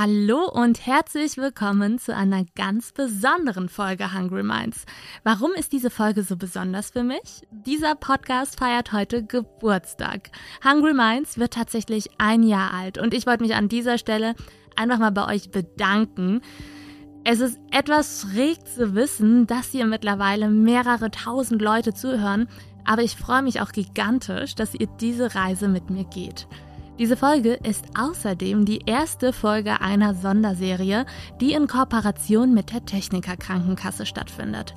Hallo und herzlich willkommen zu einer ganz besonderen Folge Hungry Minds. Warum ist diese Folge so besonders für mich? Dieser Podcast feiert heute Geburtstag. Hungry Minds wird tatsächlich ein Jahr alt und ich wollte mich an dieser Stelle einfach mal bei euch bedanken. Es ist etwas schräg zu wissen, dass hier mittlerweile mehrere tausend Leute zuhören, aber ich freue mich auch gigantisch, dass ihr diese Reise mit mir geht. Diese Folge ist außerdem die erste Folge einer Sonderserie, die in Kooperation mit der Techniker Krankenkasse stattfindet.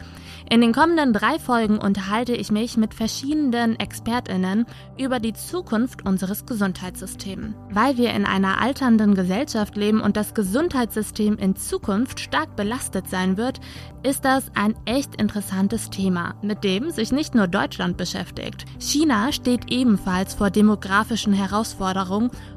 In den kommenden drei Folgen unterhalte ich mich mit verschiedenen ExpertInnen über die Zukunft unseres Gesundheitssystems. Weil wir in einer alternden Gesellschaft leben und das Gesundheitssystem in Zukunft stark belastet sein wird, ist das ein echt interessantes Thema, mit dem sich nicht nur Deutschland beschäftigt. China steht ebenfalls vor demografischen Herausforderungen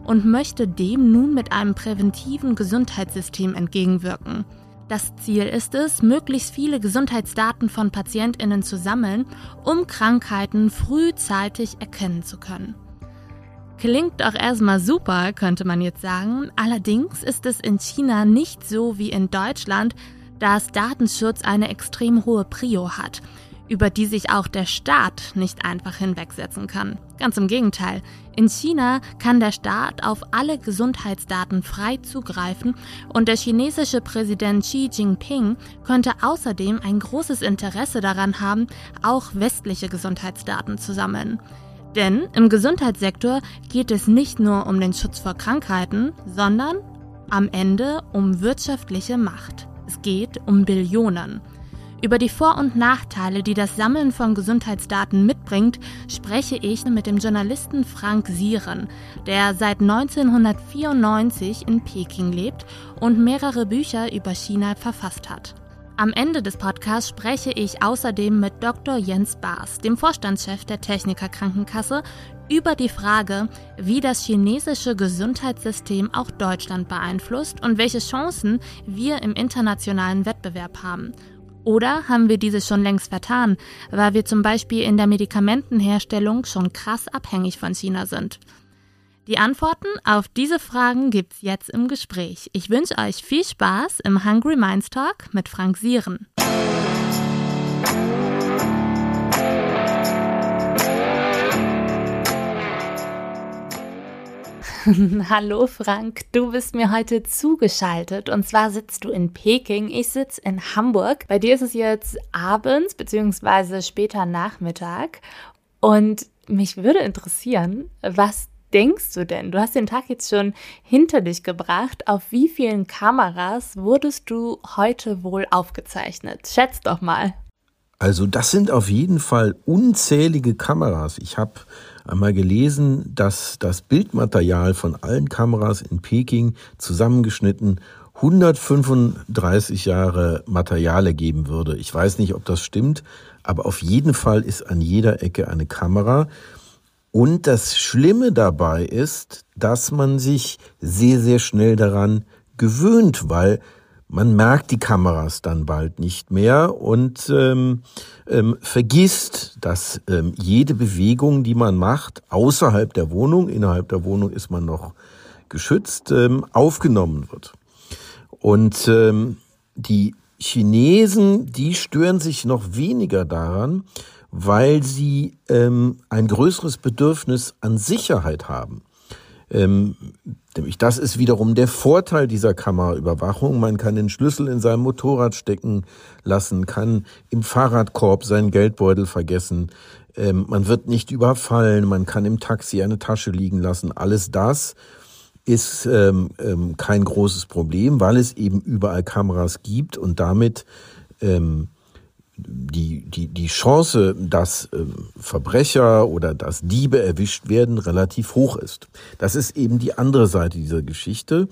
und möchte dem nun mit einem präventiven Gesundheitssystem entgegenwirken. Das Ziel ist es, möglichst viele Gesundheitsdaten von Patientinnen zu sammeln, um Krankheiten frühzeitig erkennen zu können. Klingt auch erstmal super, könnte man jetzt sagen. Allerdings ist es in China nicht so wie in Deutschland, dass Datenschutz eine extrem hohe Prio hat über die sich auch der Staat nicht einfach hinwegsetzen kann. Ganz im Gegenteil. In China kann der Staat auf alle Gesundheitsdaten frei zugreifen und der chinesische Präsident Xi Jinping könnte außerdem ein großes Interesse daran haben, auch westliche Gesundheitsdaten zu sammeln. Denn im Gesundheitssektor geht es nicht nur um den Schutz vor Krankheiten, sondern am Ende um wirtschaftliche Macht. Es geht um Billionen. Über die Vor- und Nachteile, die das Sammeln von Gesundheitsdaten mitbringt, spreche ich mit dem Journalisten Frank Sieren, der seit 1994 in Peking lebt und mehrere Bücher über China verfasst hat. Am Ende des Podcasts spreche ich außerdem mit Dr. Jens Baas, dem Vorstandschef der Techniker Krankenkasse, über die Frage, wie das chinesische Gesundheitssystem auch Deutschland beeinflusst und welche Chancen wir im internationalen Wettbewerb haben. Oder haben wir diese schon längst vertan, weil wir zum Beispiel in der Medikamentenherstellung schon krass abhängig von China sind? Die Antworten auf diese Fragen gibt's jetzt im Gespräch. Ich wünsche euch viel Spaß im Hungry Minds Talk mit Frank Sieren. Hallo Frank, du bist mir heute zugeschaltet und zwar sitzt du in Peking, ich sitze in Hamburg. Bei dir ist es jetzt abends bzw. später Nachmittag und mich würde interessieren, was denkst du denn? Du hast den Tag jetzt schon hinter dich gebracht. Auf wie vielen Kameras wurdest du heute wohl aufgezeichnet? Schätz doch mal. Also das sind auf jeden Fall unzählige Kameras. Ich habe einmal gelesen, dass das Bildmaterial von allen Kameras in Peking zusammengeschnitten 135 Jahre Material ergeben würde. Ich weiß nicht, ob das stimmt, aber auf jeden Fall ist an jeder Ecke eine Kamera. Und das Schlimme dabei ist, dass man sich sehr, sehr schnell daran gewöhnt, weil man merkt die Kameras dann bald nicht mehr und ähm, ähm, vergisst, dass ähm, jede Bewegung, die man macht, außerhalb der Wohnung, innerhalb der Wohnung ist man noch geschützt, ähm, aufgenommen wird. Und ähm, die Chinesen, die stören sich noch weniger daran, weil sie ähm, ein größeres Bedürfnis an Sicherheit haben. Ähm, nämlich das ist wiederum der Vorteil dieser Kameraüberwachung. Man kann den Schlüssel in seinem Motorrad stecken lassen, kann im Fahrradkorb seinen Geldbeutel vergessen. Ähm, man wird nicht überfallen, man kann im Taxi eine Tasche liegen lassen. Alles das ist ähm, ähm, kein großes Problem, weil es eben überall Kameras gibt und damit ähm, die, die, die Chance, dass äh, Verbrecher oder dass Diebe erwischt werden, relativ hoch ist. Das ist eben die andere Seite dieser Geschichte.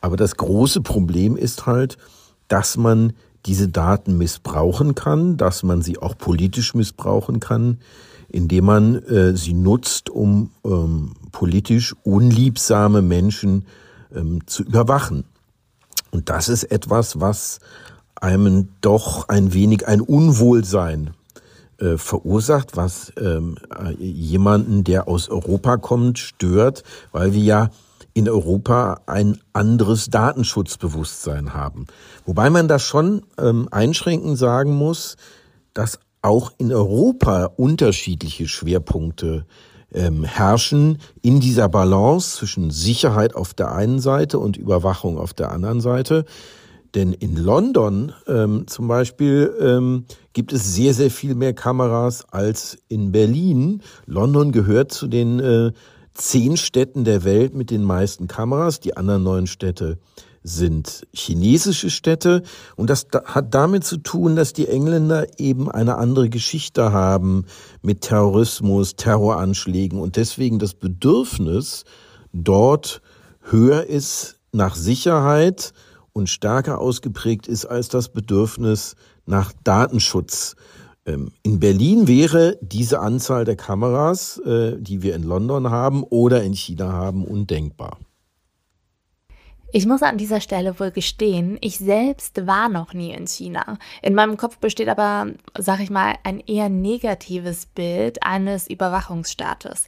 Aber das große Problem ist halt, dass man diese Daten missbrauchen kann, dass man sie auch politisch missbrauchen kann, indem man äh, sie nutzt, um ähm, politisch unliebsame Menschen ähm, zu überwachen. Und das ist etwas, was einem doch ein wenig ein Unwohlsein äh, verursacht, was ähm, jemanden, der aus Europa kommt, stört, weil wir ja in Europa ein anderes Datenschutzbewusstsein haben. Wobei man da schon ähm, einschränkend sagen muss, dass auch in Europa unterschiedliche Schwerpunkte ähm, herrschen in dieser Balance zwischen Sicherheit auf der einen Seite und Überwachung auf der anderen Seite. Denn in London ähm, zum Beispiel ähm, gibt es sehr, sehr viel mehr Kameras als in Berlin. London gehört zu den äh, zehn Städten der Welt mit den meisten Kameras. Die anderen neun Städte sind chinesische Städte. Und das hat damit zu tun, dass die Engländer eben eine andere Geschichte haben mit Terrorismus, Terroranschlägen und deswegen das Bedürfnis dort höher ist nach Sicherheit und stärker ausgeprägt ist als das Bedürfnis nach Datenschutz. Ähm, in Berlin wäre diese Anzahl der Kameras, äh, die wir in London haben oder in China haben, undenkbar. Ich muss an dieser Stelle wohl gestehen, ich selbst war noch nie in China. In meinem Kopf besteht aber, sag ich mal, ein eher negatives Bild eines Überwachungsstaates.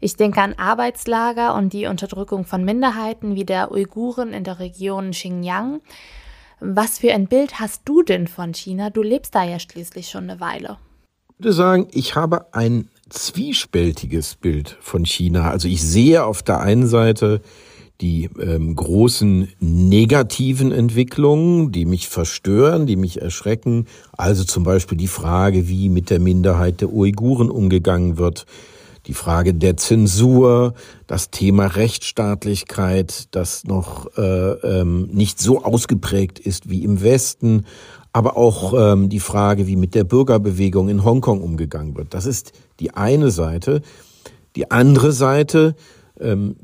Ich denke an Arbeitslager und die Unterdrückung von Minderheiten wie der Uiguren in der Region Xinjiang. Was für ein Bild hast du denn von China? Du lebst da ja schließlich schon eine Weile. Ich würde sagen, ich habe ein zwiespältiges Bild von China. Also ich sehe auf der einen Seite die ähm, großen negativen Entwicklungen, die mich verstören, die mich erschrecken. Also zum Beispiel die Frage, wie mit der Minderheit der Uiguren umgegangen wird, die Frage der Zensur, das Thema Rechtsstaatlichkeit, das noch äh, ähm, nicht so ausgeprägt ist wie im Westen, aber auch ähm, die Frage, wie mit der Bürgerbewegung in Hongkong umgegangen wird. Das ist die eine Seite. Die andere Seite,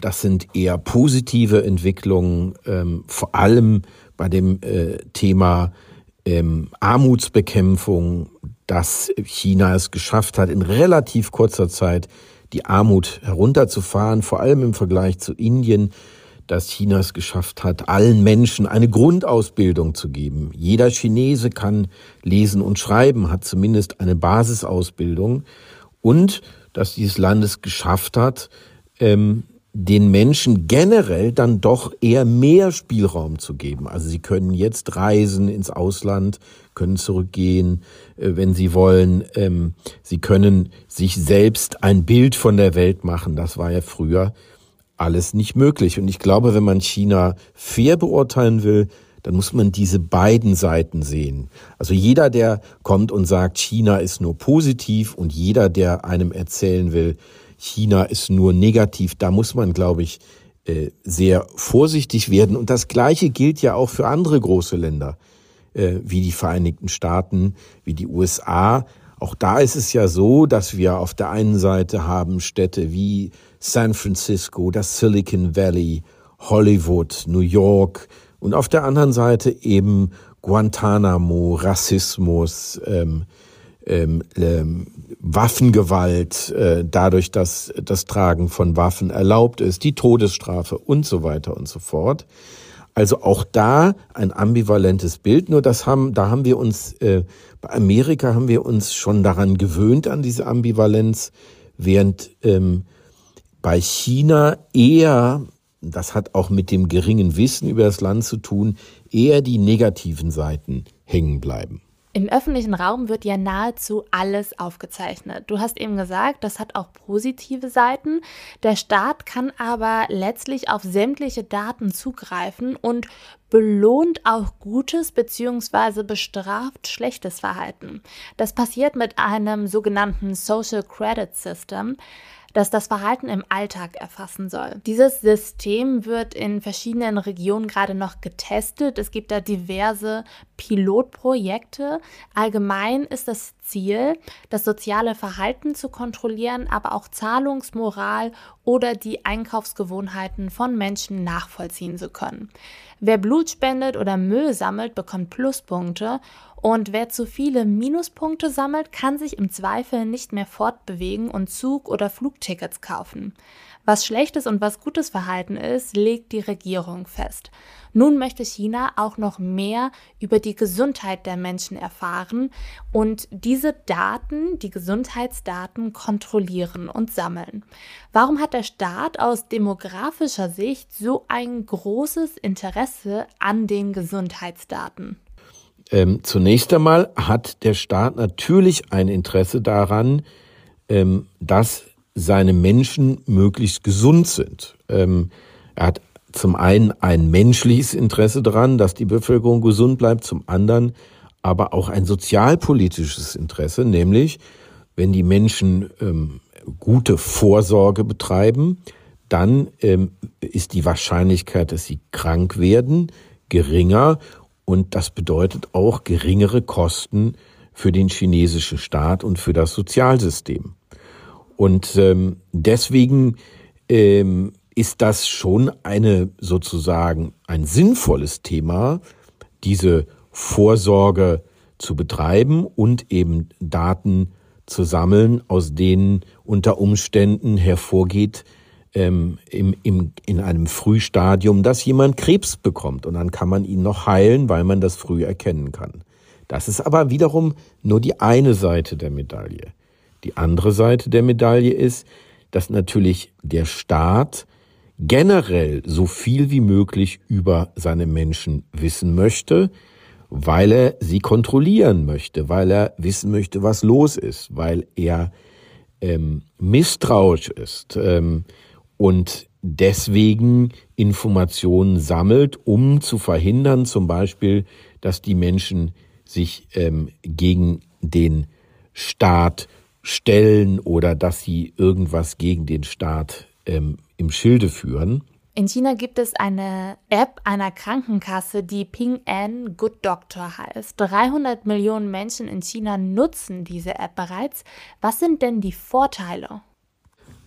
das sind eher positive Entwicklungen, ähm, vor allem bei dem äh, Thema ähm, Armutsbekämpfung, dass China es geschafft hat, in relativ kurzer Zeit die Armut herunterzufahren, vor allem im Vergleich zu Indien, dass China es geschafft hat, allen Menschen eine Grundausbildung zu geben. Jeder Chinese kann lesen und schreiben, hat zumindest eine Basisausbildung und dass dieses Land es geschafft hat, ähm, den Menschen generell dann doch eher mehr Spielraum zu geben. Also sie können jetzt reisen ins Ausland, können zurückgehen, äh, wenn sie wollen. Ähm, sie können sich selbst ein Bild von der Welt machen. Das war ja früher alles nicht möglich. Und ich glaube, wenn man China fair beurteilen will, dann muss man diese beiden Seiten sehen. Also jeder, der kommt und sagt, China ist nur positiv und jeder, der einem erzählen will, China ist nur negativ. Da muss man, glaube ich, äh, sehr vorsichtig werden. Und das Gleiche gilt ja auch für andere große Länder, äh, wie die Vereinigten Staaten, wie die USA. Auch da ist es ja so, dass wir auf der einen Seite haben Städte wie San Francisco, das Silicon Valley, Hollywood, New York und auf der anderen Seite eben Guantanamo, Rassismus, ähm, ähm, ähm, Waffengewalt, äh, dadurch, dass das Tragen von Waffen erlaubt ist, die Todesstrafe und so weiter und so fort. Also auch da ein ambivalentes Bild. Nur das haben, da haben wir uns, äh, bei Amerika haben wir uns schon daran gewöhnt an diese Ambivalenz, während ähm, bei China eher, das hat auch mit dem geringen Wissen über das Land zu tun, eher die negativen Seiten hängen bleiben. Im öffentlichen Raum wird ja nahezu alles aufgezeichnet. Du hast eben gesagt, das hat auch positive Seiten. Der Staat kann aber letztlich auf sämtliche Daten zugreifen und belohnt auch gutes bzw. bestraft schlechtes Verhalten. Das passiert mit einem sogenannten Social Credit System das das Verhalten im Alltag erfassen soll. Dieses System wird in verschiedenen Regionen gerade noch getestet. Es gibt da diverse Pilotprojekte. Allgemein ist das Ziel, das soziale Verhalten zu kontrollieren, aber auch Zahlungsmoral oder die Einkaufsgewohnheiten von Menschen nachvollziehen zu können. Wer Blut spendet oder Müll sammelt, bekommt Pluspunkte und wer zu viele Minuspunkte sammelt, kann sich im Zweifel nicht mehr fortbewegen und Zug- oder Flugtickets kaufen. Was schlechtes und was gutes Verhalten ist, legt die Regierung fest. Nun möchte China auch noch mehr über die Gesundheit der Menschen erfahren und diese Daten, die Gesundheitsdaten, kontrollieren und sammeln. Warum hat der Staat aus demografischer Sicht so ein großes Interesse an den Gesundheitsdaten? Ähm, zunächst einmal hat der Staat natürlich ein Interesse daran, ähm, dass seine Menschen möglichst gesund sind. Ähm, er hat zum einen ein menschliches Interesse daran, dass die Bevölkerung gesund bleibt, zum anderen aber auch ein sozialpolitisches Interesse, nämlich wenn die Menschen ähm, gute Vorsorge betreiben, dann ähm, ist die Wahrscheinlichkeit, dass sie krank werden, geringer und das bedeutet auch geringere Kosten für den chinesischen Staat und für das Sozialsystem. Und ähm, deswegen ähm, ist das schon eine sozusagen ein sinnvolles Thema, diese Vorsorge zu betreiben und eben Daten zu sammeln, aus denen unter Umständen hervorgeht, ähm, im, im, in einem Frühstadium, dass jemand Krebs bekommt und dann kann man ihn noch heilen, weil man das früh erkennen kann. Das ist aber wiederum nur die eine Seite der Medaille. Die andere Seite der Medaille ist, dass natürlich der Staat generell so viel wie möglich über seine Menschen wissen möchte, weil er sie kontrollieren möchte, weil er wissen möchte, was los ist, weil er ähm, misstrauisch ist. Ähm, und deswegen Informationen sammelt, um zu verhindern, zum Beispiel, dass die Menschen sich ähm, gegen den Staat stellen oder dass sie irgendwas gegen den Staat ähm, im Schilde führen. In China gibt es eine App einer Krankenkasse, die Ping An Good Doctor heißt. 300 Millionen Menschen in China nutzen diese App bereits. Was sind denn die Vorteile?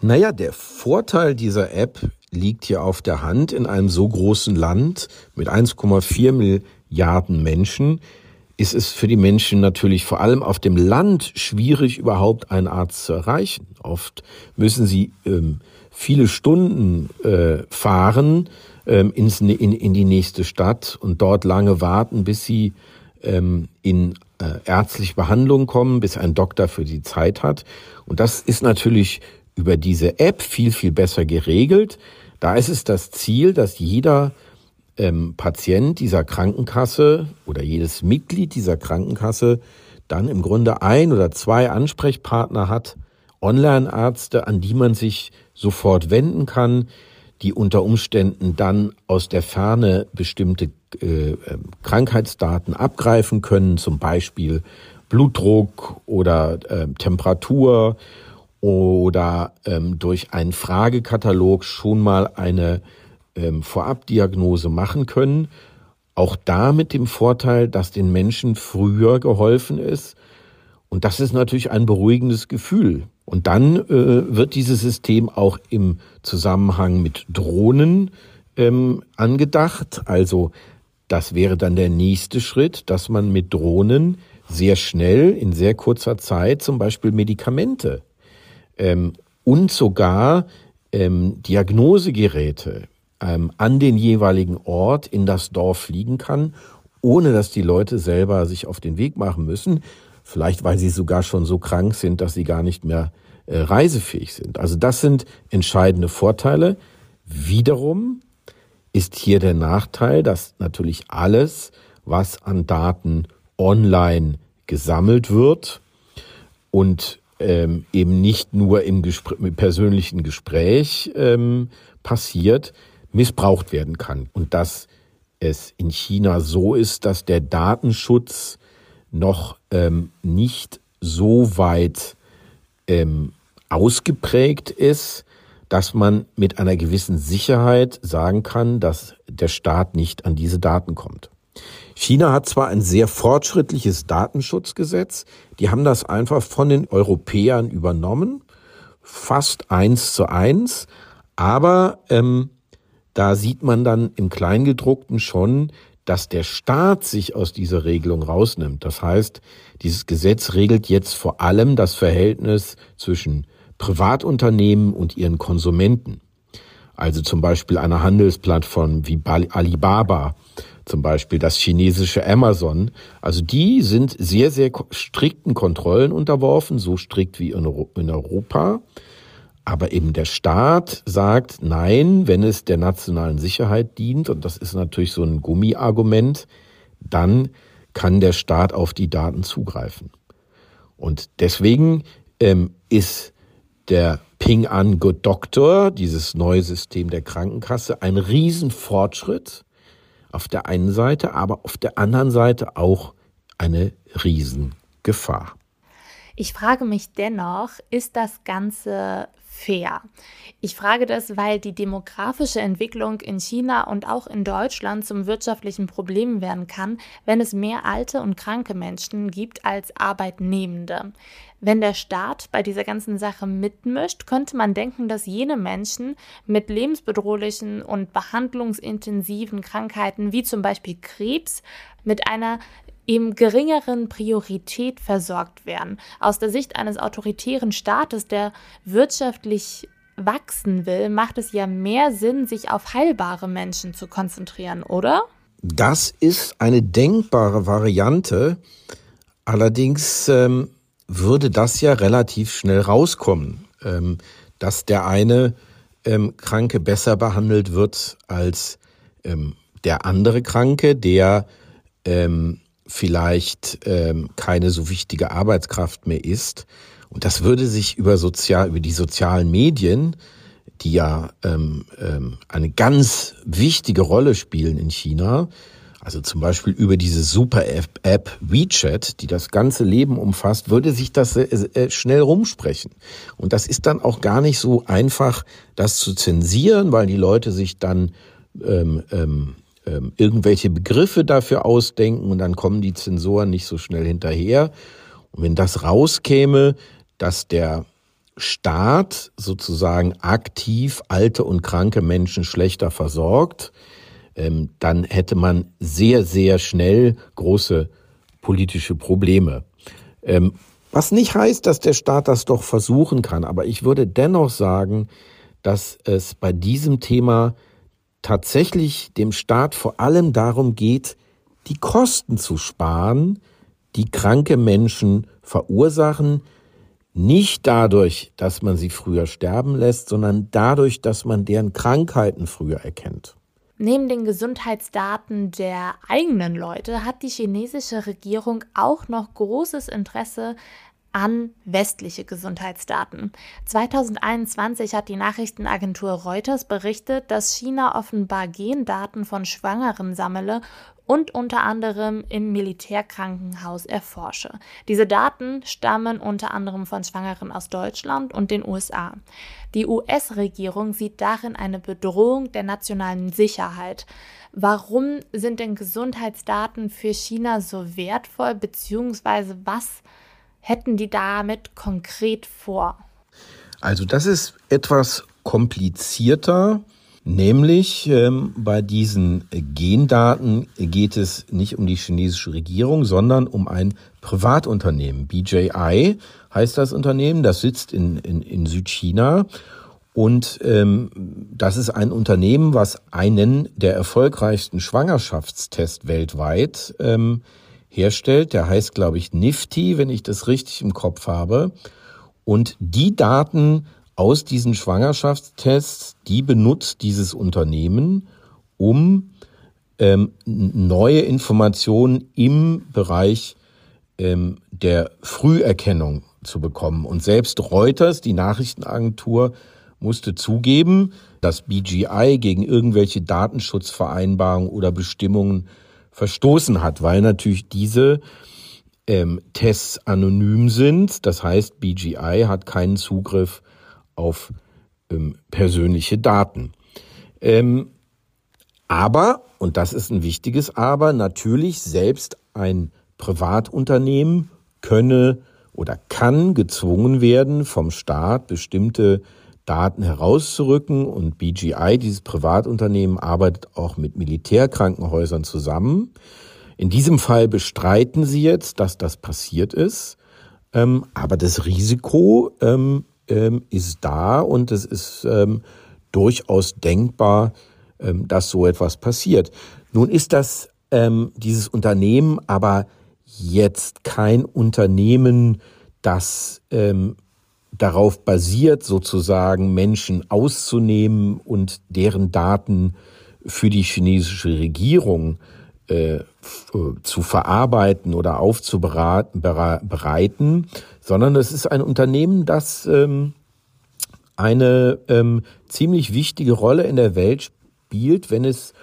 Naja, der Vorteil dieser App liegt hier auf der Hand. In einem so großen Land mit 1,4 Milliarden Menschen ist es für die Menschen natürlich vor allem auf dem Land schwierig, überhaupt einen Arzt zu erreichen. Oft müssen sie ähm, viele Stunden äh, fahren ähm, ins, in, in die nächste Stadt und dort lange warten, bis sie ähm, in äh, ärztliche Behandlung kommen, bis ein Doktor für sie Zeit hat. Und das ist natürlich über diese App viel, viel besser geregelt. Da ist es das Ziel, dass jeder ähm, Patient dieser Krankenkasse oder jedes Mitglied dieser Krankenkasse dann im Grunde ein oder zwei Ansprechpartner hat, Online-Ärzte, an die man sich sofort wenden kann, die unter Umständen dann aus der Ferne bestimmte äh, ähm, Krankheitsdaten abgreifen können, zum Beispiel Blutdruck oder äh, Temperatur oder ähm, durch einen Fragekatalog schon mal eine ähm, Vorabdiagnose machen können. Auch da mit dem Vorteil, dass den Menschen früher geholfen ist. Und das ist natürlich ein beruhigendes Gefühl. Und dann äh, wird dieses System auch im Zusammenhang mit Drohnen ähm, angedacht. Also das wäre dann der nächste Schritt, dass man mit Drohnen sehr schnell in sehr kurzer Zeit zum Beispiel Medikamente ähm, und sogar ähm, Diagnosegeräte ähm, an den jeweiligen Ort in das Dorf fliegen kann, ohne dass die Leute selber sich auf den Weg machen müssen. Vielleicht weil sie sogar schon so krank sind, dass sie gar nicht mehr äh, reisefähig sind. Also das sind entscheidende Vorteile. Wiederum ist hier der Nachteil, dass natürlich alles, was an Daten online gesammelt wird und ähm, eben nicht nur im, Gespr persönlichen Gespräch ähm, passiert, missbraucht werden kann. Und dass es in China so ist, dass der Datenschutz noch ähm, nicht so weit ähm, ausgeprägt ist, dass man mit einer gewissen Sicherheit sagen kann, dass der Staat nicht an diese Daten kommt. China hat zwar ein sehr fortschrittliches Datenschutzgesetz, die haben das einfach von den Europäern übernommen, fast eins zu eins, aber ähm, da sieht man dann im Kleingedruckten schon, dass der Staat sich aus dieser Regelung rausnimmt. Das heißt, dieses Gesetz regelt jetzt vor allem das Verhältnis zwischen Privatunternehmen und ihren Konsumenten. Also zum Beispiel eine Handelsplattform wie Alibaba, zum Beispiel das chinesische Amazon. Also die sind sehr, sehr strikten Kontrollen unterworfen, so strikt wie in Europa. Aber eben der Staat sagt, nein, wenn es der nationalen Sicherheit dient, und das ist natürlich so ein Gummiargument, dann kann der Staat auf die Daten zugreifen. Und deswegen ähm, ist der Ping An Good Doctor, dieses neue System der Krankenkasse, ein Riesenfortschritt auf der einen Seite, aber auf der anderen Seite auch eine Riesengefahr. Ich frage mich dennoch, ist das Ganze fair? Ich frage das, weil die demografische Entwicklung in China und auch in Deutschland zum wirtschaftlichen Problem werden kann, wenn es mehr alte und kranke Menschen gibt als Arbeitnehmende. Wenn der Staat bei dieser ganzen Sache mitmischt, könnte man denken, dass jene Menschen mit lebensbedrohlichen und behandlungsintensiven Krankheiten wie zum Beispiel Krebs mit einer eben geringeren Priorität versorgt werden. Aus der Sicht eines autoritären Staates, der wirtschaftlich wachsen will, macht es ja mehr Sinn, sich auf heilbare Menschen zu konzentrieren, oder? Das ist eine denkbare Variante. Allerdings ähm, würde das ja relativ schnell rauskommen, ähm, dass der eine ähm, Kranke besser behandelt wird als ähm, der andere Kranke, der ähm, vielleicht ähm, keine so wichtige Arbeitskraft mehr ist. Und das würde sich über sozial, über die sozialen Medien, die ja ähm, ähm, eine ganz wichtige Rolle spielen in China, also zum Beispiel über diese Super-App WeChat, die das ganze Leben umfasst, würde sich das äh, äh, schnell rumsprechen. Und das ist dann auch gar nicht so einfach, das zu zensieren, weil die Leute sich dann ähm, ähm, ähm, irgendwelche Begriffe dafür ausdenken und dann kommen die Zensoren nicht so schnell hinterher. Und wenn das rauskäme, dass der Staat sozusagen aktiv alte und kranke Menschen schlechter versorgt, ähm, dann hätte man sehr, sehr schnell große politische Probleme. Ähm, was nicht heißt, dass der Staat das doch versuchen kann, aber ich würde dennoch sagen, dass es bei diesem Thema tatsächlich dem Staat vor allem darum geht, die Kosten zu sparen, die kranke Menschen verursachen, nicht dadurch, dass man sie früher sterben lässt, sondern dadurch, dass man deren Krankheiten früher erkennt. Neben den Gesundheitsdaten der eigenen Leute hat die chinesische Regierung auch noch großes Interesse an westliche Gesundheitsdaten. 2021 hat die Nachrichtenagentur Reuters berichtet, dass China offenbar Gendaten von Schwangeren sammle und unter anderem im Militärkrankenhaus erforsche. Diese Daten stammen unter anderem von Schwangeren aus Deutschland und den USA. Die US-Regierung sieht darin eine Bedrohung der nationalen Sicherheit. Warum sind denn Gesundheitsdaten für China so wertvoll, beziehungsweise was hätten die damit konkret vor? Also das ist etwas komplizierter. Nämlich ähm, bei diesen Gendaten geht es nicht um die chinesische Regierung, sondern um ein Privatunternehmen. BJI heißt das Unternehmen, das sitzt in, in, in Südchina. Und ähm, das ist ein Unternehmen, was einen der erfolgreichsten Schwangerschaftstests weltweit ähm, herstellt. Der heißt, glaube ich, Nifty, wenn ich das richtig im Kopf habe. Und die Daten aus diesen Schwangerschaftstests, die benutzt dieses Unternehmen, um ähm, neue Informationen im Bereich ähm, der Früherkennung zu bekommen. Und selbst Reuters, die Nachrichtenagentur, musste zugeben, dass BGI gegen irgendwelche Datenschutzvereinbarungen oder Bestimmungen verstoßen hat, weil natürlich diese ähm, Tests anonym sind. Das heißt, BGI hat keinen Zugriff auf ähm, persönliche Daten. Ähm, aber, und das ist ein wichtiges Aber, natürlich selbst ein Privatunternehmen könne oder kann gezwungen werden, vom Staat bestimmte Daten herauszurücken und BGI, dieses Privatunternehmen, arbeitet auch mit Militärkrankenhäusern zusammen. In diesem Fall bestreiten sie jetzt, dass das passiert ist, ähm, aber das Risiko ähm, ähm, ist da und es ist durchaus denkbar, dass so etwas passiert. Nun ist das dieses Unternehmen aber jetzt kein Unternehmen, das darauf basiert, sozusagen Menschen auszunehmen und deren Daten für die chinesische Regierung äh, zu verarbeiten oder aufzubereiten, sondern es ist ein Unternehmen, das ähm, eine ähm, ziemlich wichtige Rolle in der Welt spielt, wenn es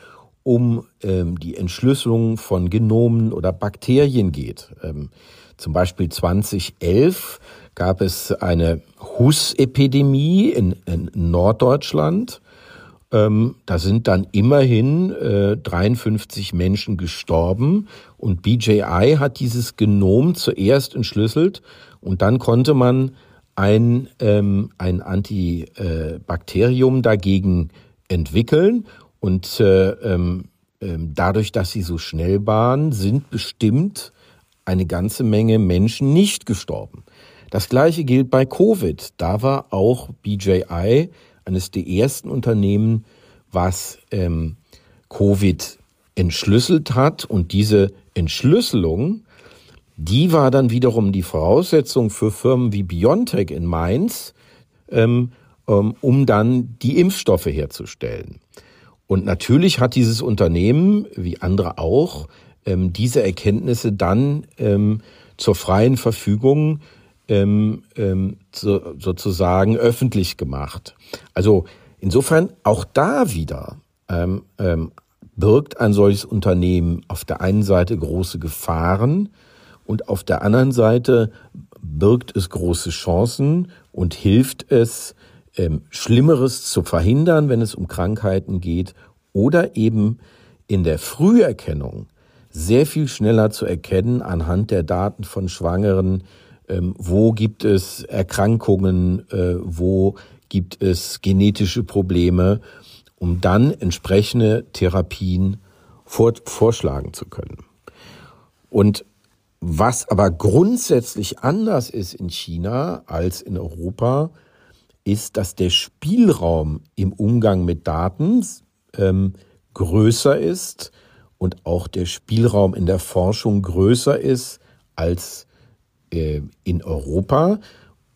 um ähm, die Entschlüsselung von Genomen oder Bakterien geht. Ähm, zum Beispiel 2011 gab es eine Huss-Epidemie in, in Norddeutschland. Ähm, da sind dann immerhin äh, 53 Menschen gestorben und BJI hat dieses Genom zuerst entschlüsselt und dann konnte man ein, ähm, ein Antibakterium dagegen entwickeln und äh, ähm, äh, dadurch, dass sie so schnell waren, sind bestimmt eine ganze Menge Menschen nicht gestorben. Das gleiche gilt bei Covid. Da war auch BJI eines der ersten Unternehmen, was ähm, Covid entschlüsselt hat. Und diese Entschlüsselung, die war dann wiederum die Voraussetzung für Firmen wie BioNTech in Mainz, ähm, ähm, um dann die Impfstoffe herzustellen. Und natürlich hat dieses Unternehmen, wie andere auch, ähm, diese Erkenntnisse dann ähm, zur freien Verfügung ähm, ähm, so, sozusagen öffentlich gemacht. Also insofern auch da wieder ähm, ähm, birgt ein solches Unternehmen auf der einen Seite große Gefahren und auf der anderen Seite birgt es große Chancen und hilft es, ähm, Schlimmeres zu verhindern, wenn es um Krankheiten geht, oder eben in der Früherkennung sehr viel schneller zu erkennen anhand der Daten von Schwangeren, ähm, wo gibt es Erkrankungen, äh, wo gibt es genetische Probleme, um dann entsprechende Therapien vor, vorschlagen zu können. Und was aber grundsätzlich anders ist in China als in Europa, ist, dass der Spielraum im Umgang mit Daten ähm, größer ist und auch der Spielraum in der Forschung größer ist als äh, in Europa.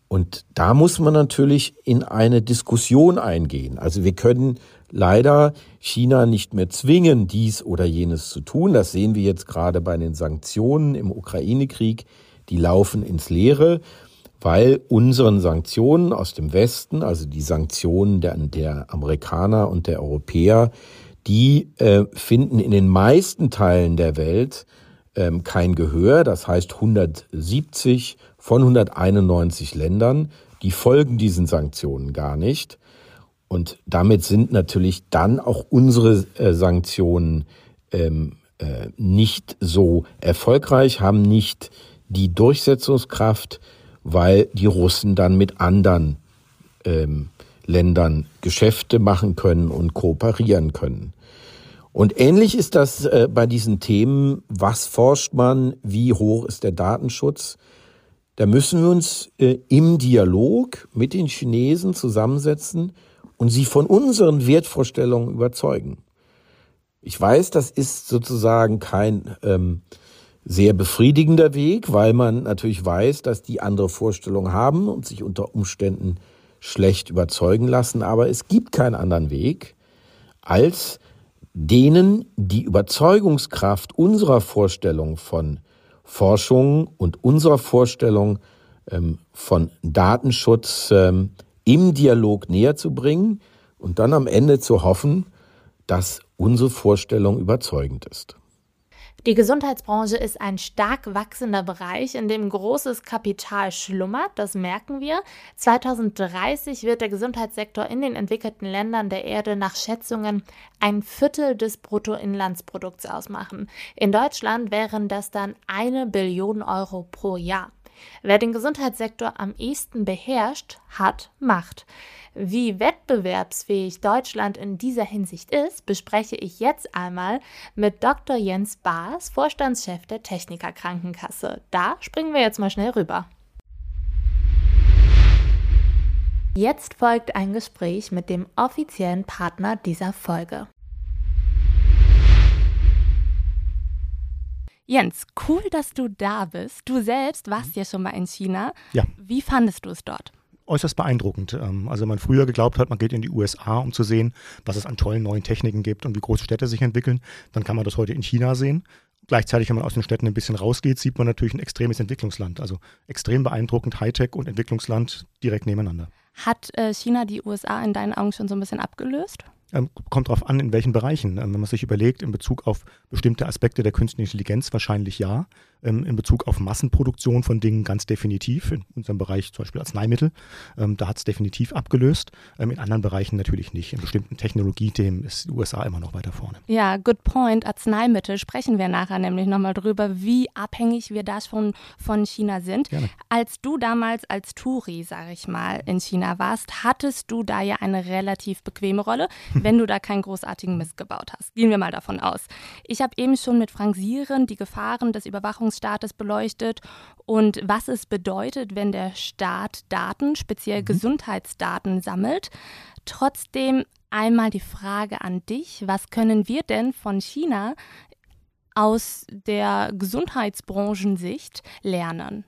Und da muss man natürlich in eine Diskussion eingehen. Also wir können leider China nicht mehr zwingen, dies oder jenes zu tun. Das sehen wir jetzt gerade bei den Sanktionen im Ukraine-Krieg. Die laufen ins Leere, weil unseren Sanktionen aus dem Westen, also die Sanktionen der, der Amerikaner und der Europäer, die äh, finden in den meisten Teilen der Welt ähm, kein Gehör. Das heißt 170 von 191 Ländern, die folgen diesen Sanktionen gar nicht. Und damit sind natürlich dann auch unsere äh, Sanktionen ähm, äh, nicht so erfolgreich, haben nicht die Durchsetzungskraft, weil die Russen dann mit anderen ähm, Ländern Geschäfte machen können und kooperieren können. Und ähnlich ist das äh, bei diesen Themen, was forscht man, wie hoch ist der Datenschutz. Da müssen wir uns äh, im Dialog mit den Chinesen zusammensetzen und sie von unseren Wertvorstellungen überzeugen. Ich weiß, das ist sozusagen kein ähm, sehr befriedigender Weg, weil man natürlich weiß, dass die andere Vorstellungen haben und sich unter Umständen schlecht überzeugen lassen. Aber es gibt keinen anderen Weg, als denen die Überzeugungskraft unserer Vorstellung von Forschung und unserer Vorstellung ähm, von Datenschutz ähm, im Dialog näher zu bringen und dann am Ende zu hoffen, dass unsere Vorstellung überzeugend ist. Die Gesundheitsbranche ist ein stark wachsender Bereich, in dem großes Kapital schlummert, das merken wir. 2030 wird der Gesundheitssektor in den entwickelten Ländern der Erde nach Schätzungen ein Viertel des Bruttoinlandsprodukts ausmachen. In Deutschland wären das dann eine Billion Euro pro Jahr. Wer den Gesundheitssektor am ehesten beherrscht, hat Macht. Wie wettbewerbsfähig Deutschland in dieser Hinsicht ist, bespreche ich jetzt einmal mit Dr. Jens Baas, Vorstandschef der Techniker Krankenkasse. Da springen wir jetzt mal schnell rüber. Jetzt folgt ein Gespräch mit dem offiziellen Partner dieser Folge. Jens, cool, dass du da bist. Du selbst warst ja schon mal in China. Ja. Wie fandest du es dort? Äußerst beeindruckend. Ähm, also wenn man früher geglaubt hat, man geht in die USA, um zu sehen, was es an tollen neuen Techniken gibt und wie große Städte sich entwickeln, dann kann man das heute in China sehen. Gleichzeitig, wenn man aus den Städten ein bisschen rausgeht, sieht man natürlich ein extremes Entwicklungsland. Also extrem beeindruckend, Hightech und Entwicklungsland direkt nebeneinander. Hat äh, China die USA in deinen Augen schon so ein bisschen abgelöst? Ähm, kommt darauf an, in welchen Bereichen. Ähm, wenn man sich überlegt, in Bezug auf bestimmte Aspekte der künstlichen Intelligenz wahrscheinlich ja. Ähm, in Bezug auf Massenproduktion von Dingen ganz definitiv. In unserem Bereich zum Beispiel Arzneimittel, ähm, da hat es definitiv abgelöst. Ähm, in anderen Bereichen natürlich nicht. In bestimmten Technologiethemen ist die USA immer noch weiter vorne. Ja, good point. Arzneimittel sprechen wir nachher nämlich nochmal drüber, wie abhängig wir da schon von China sind. Gerne. Als du damals als Touri, sage ich mal, in China warst, hattest du da ja eine relativ bequeme Rolle, wenn du da keinen großartigen Mist gebaut hast. Gehen wir mal davon aus. Ich habe eben schon mit Frank Sieren die Gefahren des Überwachungs Staates beleuchtet und was es bedeutet, wenn der Staat Daten, speziell mhm. Gesundheitsdaten sammelt. Trotzdem einmal die Frage an dich, was können wir denn von China aus der Gesundheitsbranchensicht lernen?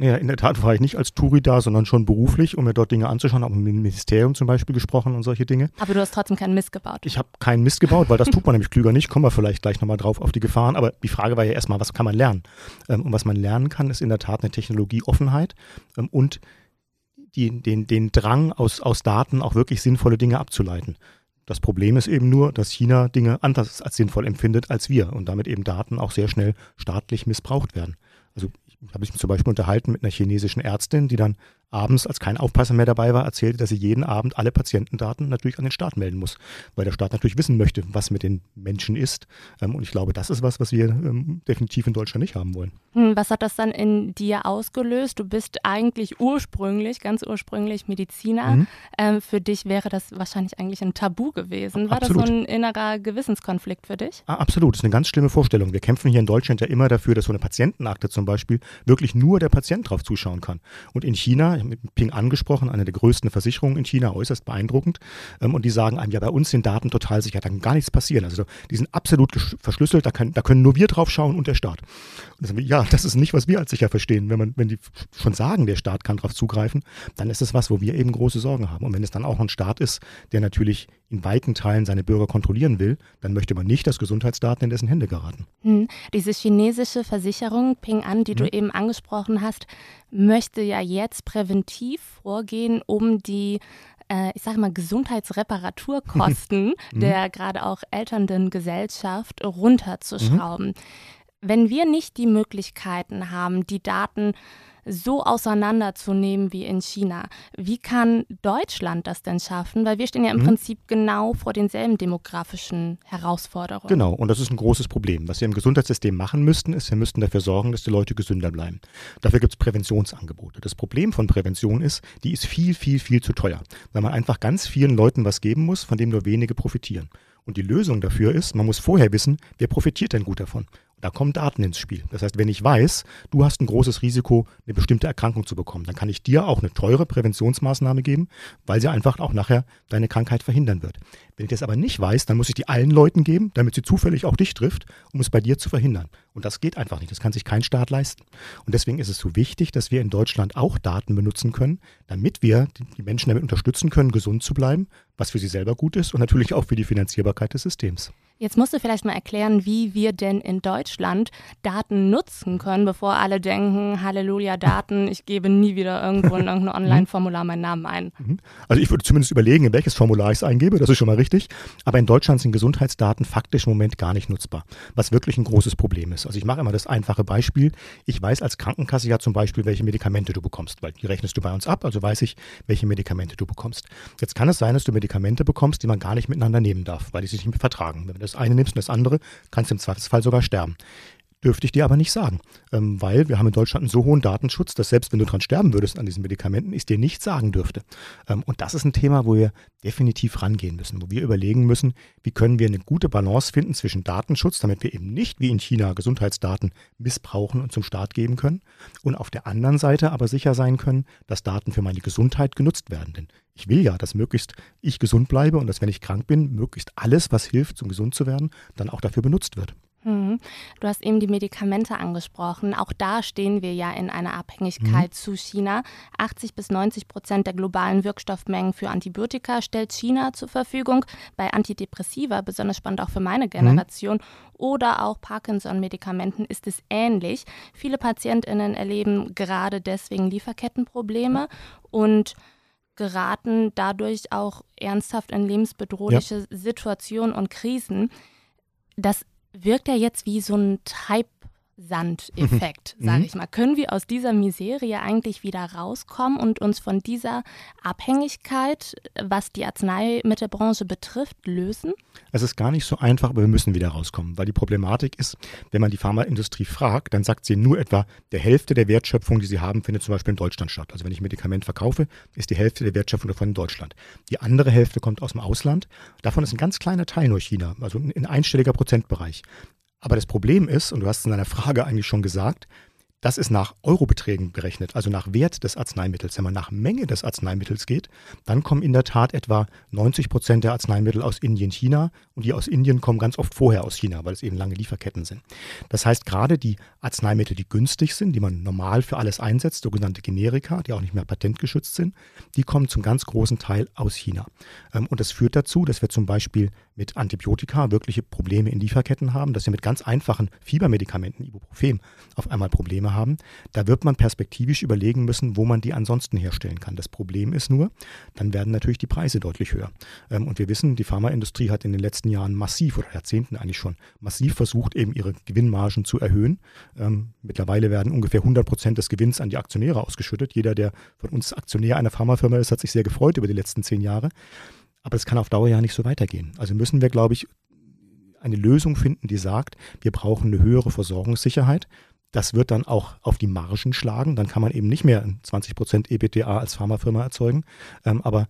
Naja, in der Tat war ich nicht als Touri da, sondern schon beruflich, um mir dort Dinge anzuschauen. Habe mit dem Ministerium zum Beispiel gesprochen und solche Dinge. Aber du hast trotzdem keinen Mist gebaut. Ich habe keinen Mist gebaut, weil das tut man nämlich klüger nicht. Kommen wir vielleicht gleich nochmal drauf auf die Gefahren. Aber die Frage war ja erstmal, was kann man lernen? Ähm, und was man lernen kann, ist in der Tat eine Technologieoffenheit ähm, und die, den, den Drang aus, aus Daten auch wirklich sinnvolle Dinge abzuleiten. Das Problem ist eben nur, dass China Dinge anders als sinnvoll empfindet als wir und damit eben Daten auch sehr schnell staatlich missbraucht werden. Also habe ich mich zum Beispiel unterhalten mit einer chinesischen Ärztin, die dann abends, als kein Aufpasser mehr dabei war, erzählte, dass sie jeden Abend alle Patientendaten natürlich an den Staat melden muss, weil der Staat natürlich wissen möchte, was mit den Menschen ist. Ähm, und ich glaube, das ist was, was wir ähm, definitiv in Deutschland nicht haben wollen. Hm, was hat das dann in dir ausgelöst? Du bist eigentlich ursprünglich, ganz ursprünglich Mediziner. Mhm. Ähm, für dich wäre das wahrscheinlich eigentlich ein Tabu gewesen. War absolut. das so ein innerer Gewissenskonflikt für dich? Ah, absolut, das ist eine ganz schlimme Vorstellung. Wir kämpfen hier in Deutschland ja immer dafür, dass so eine Patientenakte zum Beispiel wirklich nur der Patient drauf zuschauen kann. Und in China ich habe mit Ping angesprochen, eine der größten Versicherungen in China, äußerst beeindruckend. Ähm, und die sagen einem, ja, bei uns sind Daten total sicher, da kann gar nichts passieren. Also die sind absolut verschlüsselt, da können, da können nur wir drauf schauen und der Staat. Und wir, ja, das ist nicht, was wir als sicher verstehen. Wenn, man, wenn die schon sagen, der Staat kann drauf zugreifen, dann ist es was, wo wir eben große Sorgen haben. Und wenn es dann auch ein Staat ist, der natürlich in weiten Teilen seine Bürger kontrollieren will, dann möchte man nicht, dass Gesundheitsdaten in dessen Hände geraten. Hm. Diese chinesische Versicherung Ping An, die hm. du eben angesprochen hast, möchte ja jetzt präventiv vorgehen, um die äh, ich sage mal, Gesundheitsreparaturkosten mhm. der gerade auch elternden Gesellschaft runterzuschrauben. Mhm. Wenn wir nicht die Möglichkeiten haben, die Daten so auseinanderzunehmen wie in China. Wie kann Deutschland das denn schaffen? Weil wir stehen ja im mhm. Prinzip genau vor denselben demografischen Herausforderungen. Genau, und das ist ein großes Problem. Was wir im Gesundheitssystem machen müssten, ist, wir müssten dafür sorgen, dass die Leute gesünder bleiben. Dafür gibt es Präventionsangebote. Das Problem von Prävention ist, die ist viel, viel, viel zu teuer, weil man einfach ganz vielen Leuten was geben muss, von dem nur wenige profitieren. Und die Lösung dafür ist, man muss vorher wissen, wer profitiert denn gut davon. Da kommen Daten ins Spiel. Das heißt, wenn ich weiß, du hast ein großes Risiko, eine bestimmte Erkrankung zu bekommen, dann kann ich dir auch eine teure Präventionsmaßnahme geben, weil sie einfach auch nachher deine Krankheit verhindern wird. Wenn ich das aber nicht weiß, dann muss ich die allen Leuten geben, damit sie zufällig auch dich trifft, um es bei dir zu verhindern. Und das geht einfach nicht. Das kann sich kein Staat leisten. Und deswegen ist es so wichtig, dass wir in Deutschland auch Daten benutzen können, damit wir die Menschen damit unterstützen können, gesund zu bleiben, was für sie selber gut ist und natürlich auch für die Finanzierbarkeit des Systems. Jetzt musst du vielleicht mal erklären, wie wir denn in Deutschland Daten nutzen können, bevor alle denken, Halleluja, Daten, ich gebe nie wieder irgendwo in irgendein Online-Formular meinen Namen ein. Mhm. Also ich würde zumindest überlegen, in welches Formular ich es eingebe, das ist schon mal richtig. Aber in Deutschland sind Gesundheitsdaten faktisch im Moment gar nicht nutzbar, was wirklich ein großes Problem ist. Also ich mache immer das einfache Beispiel. Ich weiß als Krankenkasse ja zum Beispiel, welche Medikamente du bekommst, weil die rechnest du bei uns ab, also weiß ich, welche Medikamente du bekommst. Jetzt kann es sein, dass du Medikamente bekommst, die man gar nicht miteinander nehmen darf, weil die sich nicht mehr vertragen. Wenn das eine nimmst und das andere, kannst du im Zweifelsfall sogar sterben. Dürfte ich dir aber nicht sagen, ähm, weil wir haben in Deutschland einen so hohen Datenschutz, dass selbst wenn du dran sterben würdest an diesen Medikamenten, ich dir nicht sagen dürfte. Ähm, und das ist ein Thema, wo wir definitiv rangehen müssen, wo wir überlegen müssen, wie können wir eine gute Balance finden zwischen Datenschutz, damit wir eben nicht wie in China Gesundheitsdaten missbrauchen und zum Staat geben können, und auf der anderen Seite aber sicher sein können, dass Daten für meine Gesundheit genutzt werden. Denn ich will ja, dass möglichst ich gesund bleibe und dass, wenn ich krank bin, möglichst alles, was hilft, um gesund zu werden, dann auch dafür benutzt wird. Mhm. Du hast eben die Medikamente angesprochen. Auch da stehen wir ja in einer Abhängigkeit mhm. zu China. 80 bis 90 Prozent der globalen Wirkstoffmengen für Antibiotika stellt China zur Verfügung. Bei Antidepressiva, besonders spannend auch für meine mhm. Generation, mhm. oder auch Parkinson-Medikamenten ist es ähnlich. Viele PatientInnen erleben gerade deswegen Lieferkettenprobleme und geraten dadurch auch ernsthaft in lebensbedrohliche ja. Situationen und Krisen. Das wirkt ja jetzt wie so ein Treibsandeffekt, mhm. sage ich mal. Können wir aus dieser Miserie eigentlich wieder rauskommen und uns von dieser Abhängigkeit, was die Arzneimittelbranche betrifft, lösen? Es ist gar nicht so einfach, aber wir müssen wieder rauskommen, weil die Problematik ist, wenn man die Pharmaindustrie fragt, dann sagt sie nur etwa, der Hälfte der Wertschöpfung, die sie haben, findet zum Beispiel in Deutschland statt. Also wenn ich ein Medikament verkaufe, ist die Hälfte der Wertschöpfung davon in Deutschland. Die andere Hälfte kommt aus dem Ausland. Davon ist ein ganz kleiner Teil nur China, also ein einstelliger Prozentbereich. Aber das Problem ist, und du hast es in deiner Frage eigentlich schon gesagt, das ist nach Eurobeträgen berechnet, also nach Wert des Arzneimittels. Wenn man nach Menge des Arzneimittels geht, dann kommen in der Tat etwa 90 Prozent der Arzneimittel aus Indien, China und die aus Indien kommen ganz oft vorher aus China, weil es eben lange Lieferketten sind. Das heißt, gerade die Arzneimittel, die günstig sind, die man normal für alles einsetzt, sogenannte Generika, die auch nicht mehr patentgeschützt sind, die kommen zum ganz großen Teil aus China. Ähm, und das führt dazu, dass wir zum Beispiel mit Antibiotika wirkliche Probleme in Lieferketten haben, dass wir mit ganz einfachen Fiebermedikamenten, Ibuprofen, auf einmal Probleme haben. Da wird man perspektivisch überlegen müssen, wo man die ansonsten herstellen kann. Das Problem ist nur, dann werden natürlich die Preise deutlich höher. Ähm, und wir wissen, die Pharmaindustrie hat in den letzten Jahren massiv oder Jahrzehnten eigentlich schon massiv versucht, eben ihre Gewinnmargen zu erhöhen. Ähm, mittlerweile werden ungefähr 100 Prozent des Gewinns an die Aktionäre ausgeschüttet. Jeder, der von uns Aktionär einer Pharmafirma ist, hat sich sehr gefreut über die letzten zehn Jahre. Aber es kann auf Dauer ja nicht so weitergehen. Also müssen wir, glaube ich, eine Lösung finden, die sagt, wir brauchen eine höhere Versorgungssicherheit. Das wird dann auch auf die Margen schlagen. Dann kann man eben nicht mehr 20 Prozent EBITDA als Pharmafirma erzeugen. Ähm, aber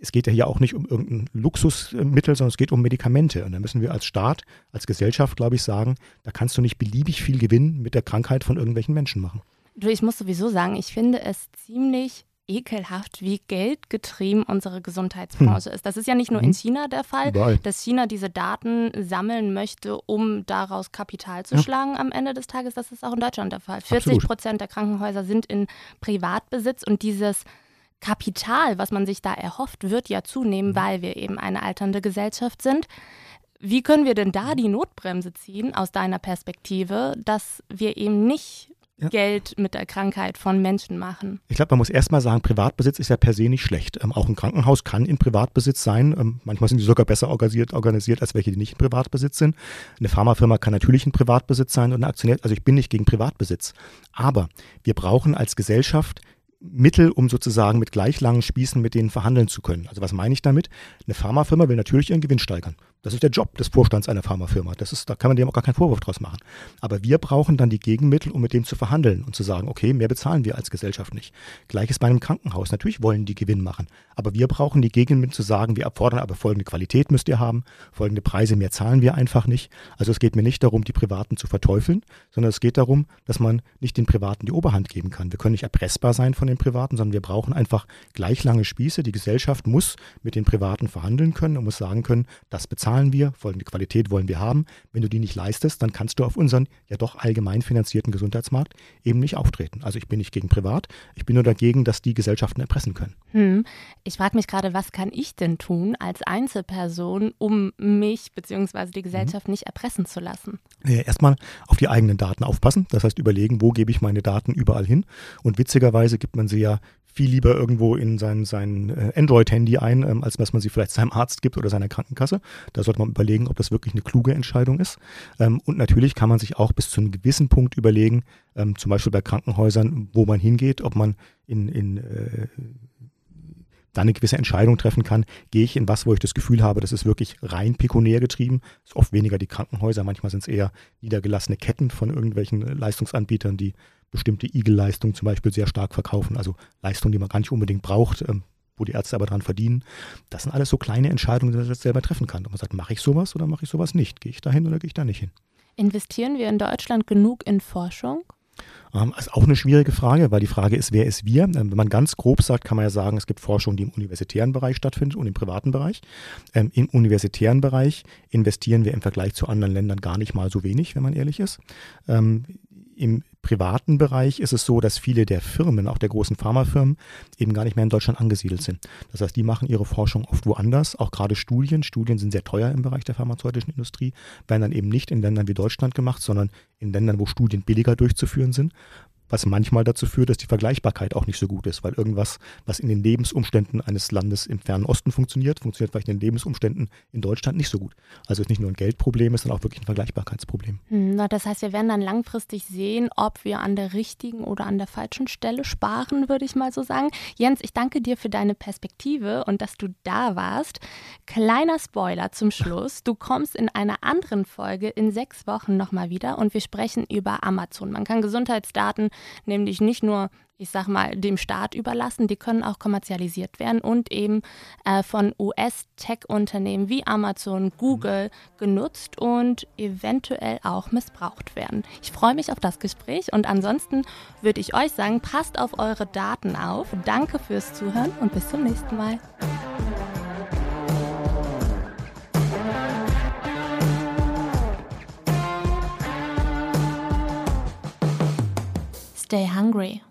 es geht ja hier auch nicht um irgendein Luxusmittel, sondern es geht um Medikamente. Und da müssen wir als Staat, als Gesellschaft, glaube ich, sagen, da kannst du nicht beliebig viel Gewinn mit der Krankheit von irgendwelchen Menschen machen. Du, ich muss sowieso sagen, ich finde es ziemlich ekelhaft, wie geldgetrieben unsere Gesundheitsbranche hm. ist. Das ist ja nicht nur in mhm. China der Fall, Überall. dass China diese Daten sammeln möchte, um daraus Kapital zu ja. schlagen am Ende des Tages. Das ist auch in Deutschland der Fall. 40 Prozent der Krankenhäuser sind in Privatbesitz und dieses Kapital, was man sich da erhofft, wird ja zunehmen, mhm. weil wir eben eine alternde Gesellschaft sind. Wie können wir denn da die Notbremse ziehen aus deiner Perspektive, dass wir eben nicht ja. Geld mit der Krankheit von Menschen machen. Ich glaube, man muss erstmal sagen, Privatbesitz ist ja per se nicht schlecht. Ähm, auch ein Krankenhaus kann in Privatbesitz sein. Ähm, manchmal sind die sogar besser organisiert, organisiert als welche, die nicht in Privatbesitz sind. Eine Pharmafirma kann natürlich in Privatbesitz sein und eine Aktionär. Also ich bin nicht gegen Privatbesitz. Aber wir brauchen als Gesellschaft Mittel, um sozusagen mit gleich langen Spießen mit denen verhandeln zu können. Also was meine ich damit? Eine Pharmafirma will natürlich ihren Gewinn steigern. Das ist der Job des Vorstands einer Pharmafirma. Das ist, da kann man dem auch gar keinen Vorwurf draus machen. Aber wir brauchen dann die Gegenmittel, um mit dem zu verhandeln und zu sagen, okay, mehr bezahlen wir als Gesellschaft nicht. Gleiches bei einem Krankenhaus. Natürlich wollen die Gewinn machen. Aber wir brauchen die Gegenmittel zu sagen, wir erfordern aber folgende Qualität müsst ihr haben, folgende Preise, mehr zahlen wir einfach nicht. Also es geht mir nicht darum, die Privaten zu verteufeln, sondern es geht darum, dass man nicht den Privaten die Oberhand geben kann. Wir können nicht erpressbar sein von den Privaten, sondern wir brauchen einfach gleich lange Spieße. Die Gesellschaft muss mit den Privaten verhandeln können und muss sagen können, das bezahlen zahlen wir, folgende Qualität wollen wir haben. Wenn du die nicht leistest, dann kannst du auf unseren ja doch allgemein finanzierten Gesundheitsmarkt eben nicht auftreten. Also ich bin nicht gegen privat, ich bin nur dagegen, dass die Gesellschaften erpressen können. Hm. Ich frage mich gerade, was kann ich denn tun als Einzelperson, um mich bzw. die Gesellschaft mhm. nicht erpressen zu lassen? Erstmal auf die eigenen Daten aufpassen. Das heißt, überlegen, wo gebe ich meine Daten überall hin. Und witzigerweise gibt man sie ja viel lieber irgendwo in sein, sein äh, Android-Handy ein, ähm, als dass man sie vielleicht seinem Arzt gibt oder seiner Krankenkasse. Da sollte man überlegen, ob das wirklich eine kluge Entscheidung ist. Ähm, und natürlich kann man sich auch bis zu einem gewissen Punkt überlegen, ähm, zum Beispiel bei Krankenhäusern, wo man hingeht, ob man in, in äh, dann eine gewisse Entscheidung treffen kann, gehe ich in was, wo ich das Gefühl habe, das ist wirklich rein pekunär getrieben, das ist oft weniger die Krankenhäuser, manchmal sind es eher niedergelassene Ketten von irgendwelchen Leistungsanbietern, die bestimmte Igel-Leistungen zum Beispiel sehr stark verkaufen, also Leistungen, die man gar nicht unbedingt braucht, ähm, wo die Ärzte aber dran verdienen. Das sind alles so kleine Entscheidungen, die man jetzt selber treffen kann. Und man sagt, mache ich sowas oder mache ich sowas nicht? Gehe ich da hin oder gehe ich da nicht hin? Investieren wir in Deutschland genug in Forschung? Ähm, ist auch eine schwierige Frage, weil die Frage ist, wer ist wir? Ähm, wenn man ganz grob sagt, kann man ja sagen, es gibt Forschung, die im universitären Bereich stattfindet und im privaten Bereich. Ähm, Im universitären Bereich investieren wir im Vergleich zu anderen Ländern gar nicht mal so wenig, wenn man ehrlich ist. Ähm, im privaten Bereich ist es so, dass viele der Firmen, auch der großen Pharmafirmen, eben gar nicht mehr in Deutschland angesiedelt sind. Das heißt, die machen ihre Forschung oft woanders, auch gerade Studien. Studien sind sehr teuer im Bereich der pharmazeutischen Industrie, werden dann eben nicht in Ländern wie Deutschland gemacht, sondern in Ländern, wo Studien billiger durchzuführen sind was manchmal dazu führt, dass die Vergleichbarkeit auch nicht so gut ist, weil irgendwas, was in den Lebensumständen eines Landes im fernen Osten funktioniert, funktioniert vielleicht in den Lebensumständen in Deutschland nicht so gut. Also es ist nicht nur ein Geldproblem, es ist auch wirklich ein Vergleichbarkeitsproblem. Hm, na, das heißt, wir werden dann langfristig sehen, ob wir an der richtigen oder an der falschen Stelle sparen, würde ich mal so sagen. Jens, ich danke dir für deine Perspektive und dass du da warst. Kleiner Spoiler zum Schluss. Du kommst in einer anderen Folge in sechs Wochen nochmal wieder und wir sprechen über Amazon. Man kann Gesundheitsdaten nämlich nicht nur ich sag mal, dem Staat überlassen. Die können auch kommerzialisiert werden und eben äh, von US-Tech-Unternehmen wie Amazon, Google genutzt und eventuell auch missbraucht werden. Ich freue mich auf das Gespräch und ansonsten würde ich euch sagen, passt auf eure Daten auf. Danke fürs Zuhören und bis zum nächsten Mal. Stay hungry.